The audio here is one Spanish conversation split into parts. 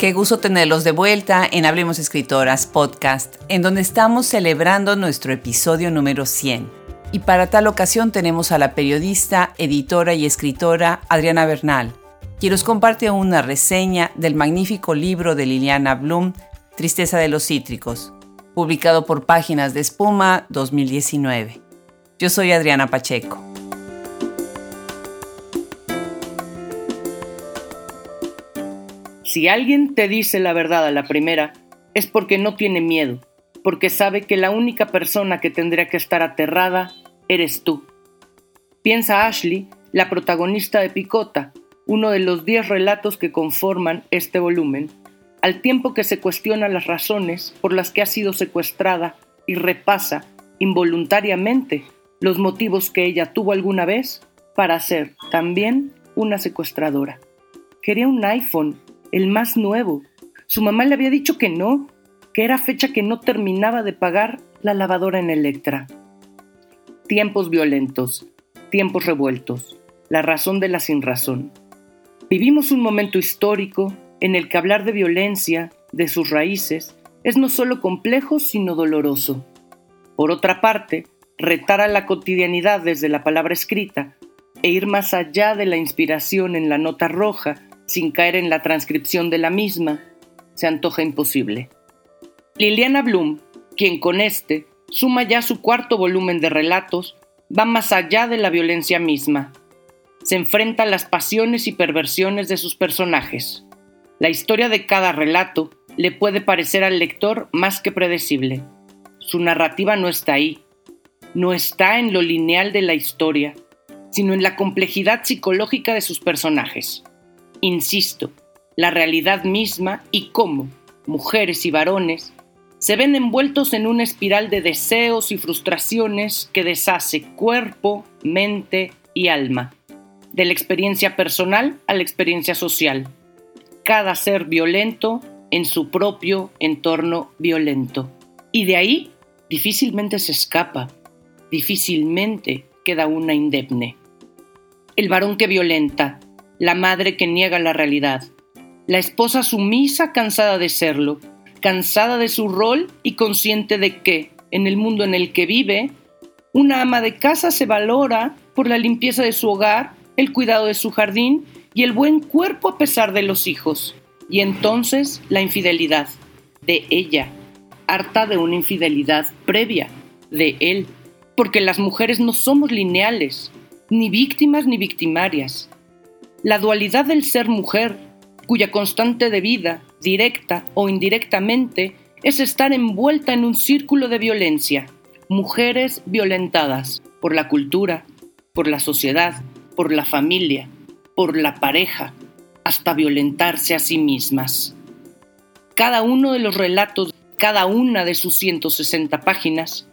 Qué gusto tenerlos de vuelta en Hablemos Escritoras podcast, en donde estamos celebrando nuestro episodio número 100. Y para tal ocasión tenemos a la periodista, editora y escritora Adriana Bernal, quien nos comparte una reseña del magnífico libro de Liliana Blum, Tristeza de los Cítricos, publicado por Páginas de Espuma 2019. Yo soy Adriana Pacheco. Si alguien te dice la verdad a la primera, es porque no tiene miedo, porque sabe que la única persona que tendría que estar aterrada eres tú. Piensa Ashley, la protagonista de Picota, uno de los diez relatos que conforman este volumen, al tiempo que se cuestiona las razones por las que ha sido secuestrada y repasa involuntariamente los motivos que ella tuvo alguna vez para ser también una secuestradora. Quería un iPhone el más nuevo. Su mamá le había dicho que no, que era fecha que no terminaba de pagar la lavadora en Electra. Tiempos violentos, tiempos revueltos, la razón de la sinrazón. Vivimos un momento histórico en el que hablar de violencia, de sus raíces, es no solo complejo, sino doloroso. Por otra parte, retar a la cotidianidad desde la palabra escrita e ir más allá de la inspiración en la nota roja sin caer en la transcripción de la misma, se antoja imposible. Liliana Blum, quien con este suma ya su cuarto volumen de relatos, va más allá de la violencia misma. Se enfrenta a las pasiones y perversiones de sus personajes. La historia de cada relato le puede parecer al lector más que predecible. Su narrativa no está ahí, no está en lo lineal de la historia, sino en la complejidad psicológica de sus personajes. Insisto, la realidad misma y cómo mujeres y varones se ven envueltos en una espiral de deseos y frustraciones que deshace cuerpo, mente y alma, de la experiencia personal a la experiencia social. Cada ser violento en su propio entorno violento. Y de ahí difícilmente se escapa, difícilmente queda una indemne. El varón que violenta, la madre que niega la realidad, la esposa sumisa cansada de serlo, cansada de su rol y consciente de que, en el mundo en el que vive, una ama de casa se valora por la limpieza de su hogar, el cuidado de su jardín y el buen cuerpo a pesar de los hijos. Y entonces la infidelidad de ella, harta de una infidelidad previa de él, porque las mujeres no somos lineales, ni víctimas ni victimarias. La dualidad del ser mujer, cuya constante de vida, directa o indirectamente, es estar envuelta en un círculo de violencia. Mujeres violentadas por la cultura, por la sociedad, por la familia, por la pareja, hasta violentarse a sí mismas. Cada uno de los relatos, cada una de sus 160 páginas,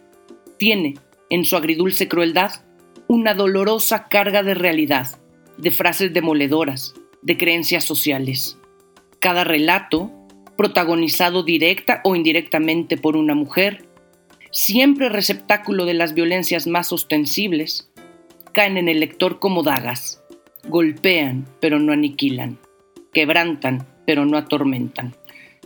tiene, en su agridulce crueldad, una dolorosa carga de realidad de frases demoledoras, de creencias sociales. Cada relato, protagonizado directa o indirectamente por una mujer, siempre receptáculo de las violencias más ostensibles, caen en el lector como dagas, golpean pero no aniquilan, quebrantan pero no atormentan.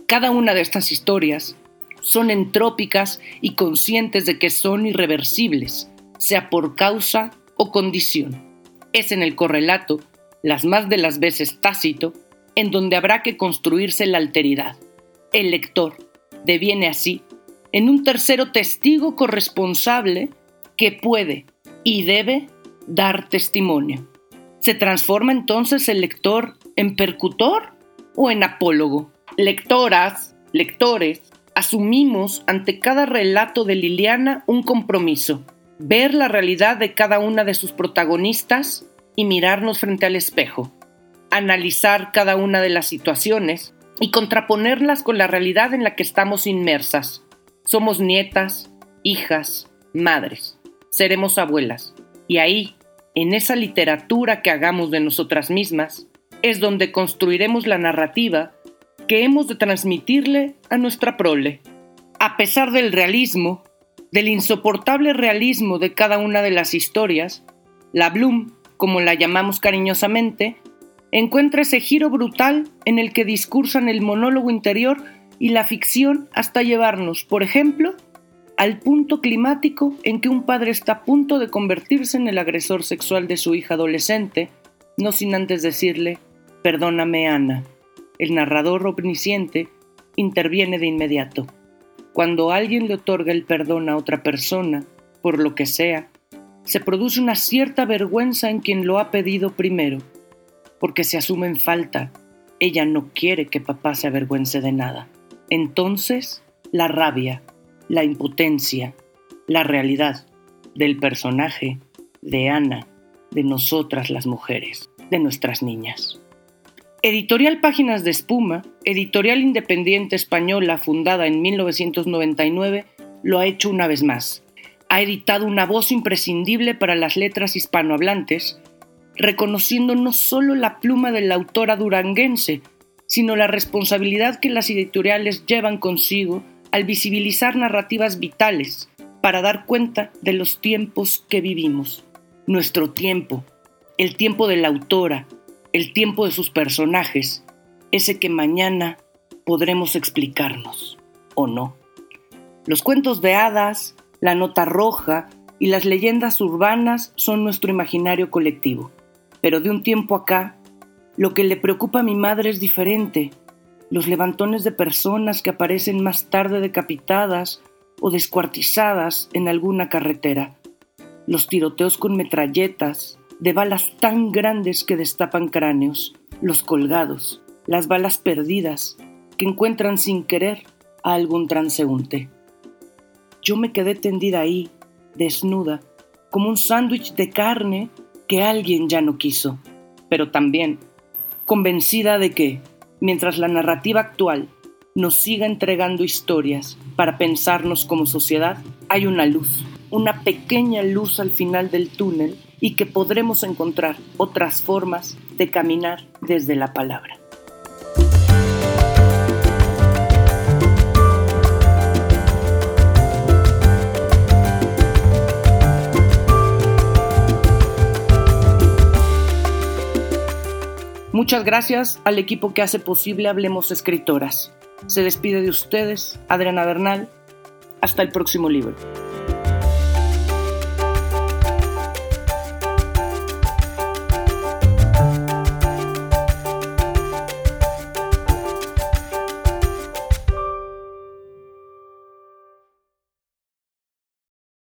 Cada una de estas historias son entrópicas y conscientes de que son irreversibles, sea por causa o condición es en el correlato, las más de las veces tácito, en donde habrá que construirse la alteridad. El lector deviene así en un tercero testigo corresponsable que puede y debe dar testimonio. ¿Se transforma entonces el lector en percutor o en apólogo? Lectoras, lectores, asumimos ante cada relato de Liliana un compromiso ver la realidad de cada una de sus protagonistas y mirarnos frente al espejo, analizar cada una de las situaciones y contraponerlas con la realidad en la que estamos inmersas. Somos nietas, hijas, madres, seremos abuelas. Y ahí, en esa literatura que hagamos de nosotras mismas, es donde construiremos la narrativa que hemos de transmitirle a nuestra prole. A pesar del realismo, del insoportable realismo de cada una de las historias, la Bloom, como la llamamos cariñosamente, encuentra ese giro brutal en el que discursan el monólogo interior y la ficción hasta llevarnos, por ejemplo, al punto climático en que un padre está a punto de convertirse en el agresor sexual de su hija adolescente, no sin antes decirle, perdóname Ana. El narrador omnisciente interviene de inmediato. Cuando alguien le otorga el perdón a otra persona, por lo que sea, se produce una cierta vergüenza en quien lo ha pedido primero, porque se asume en falta. Ella no quiere que papá se avergüence de nada. Entonces, la rabia, la impotencia, la realidad del personaje de Ana, de nosotras las mujeres, de nuestras niñas. Editorial Páginas de Espuma, editorial independiente española fundada en 1999, lo ha hecho una vez más. Ha editado una voz imprescindible para las letras hispanohablantes, reconociendo no solo la pluma de la autora duranguense, sino la responsabilidad que las editoriales llevan consigo al visibilizar narrativas vitales para dar cuenta de los tiempos que vivimos. Nuestro tiempo, el tiempo de la autora, el tiempo de sus personajes, ese que mañana podremos explicarnos, ¿o no? Los cuentos de hadas, la nota roja y las leyendas urbanas son nuestro imaginario colectivo. Pero de un tiempo acá, lo que le preocupa a mi madre es diferente los levantones de personas que aparecen más tarde decapitadas o descuartizadas en alguna carretera, los tiroteos con metralletas, de balas tan grandes que destapan cráneos, los colgados, las balas perdidas que encuentran sin querer a algún transeúnte. Yo me quedé tendida ahí, desnuda, como un sándwich de carne que alguien ya no quiso, pero también convencida de que, mientras la narrativa actual nos siga entregando historias para pensarnos como sociedad, hay una luz, una pequeña luz al final del túnel y que podremos encontrar otras formas de caminar desde la palabra. Muchas gracias al equipo que hace posible Hablemos Escritoras. Se despide de ustedes, Adriana Bernal. Hasta el próximo libro.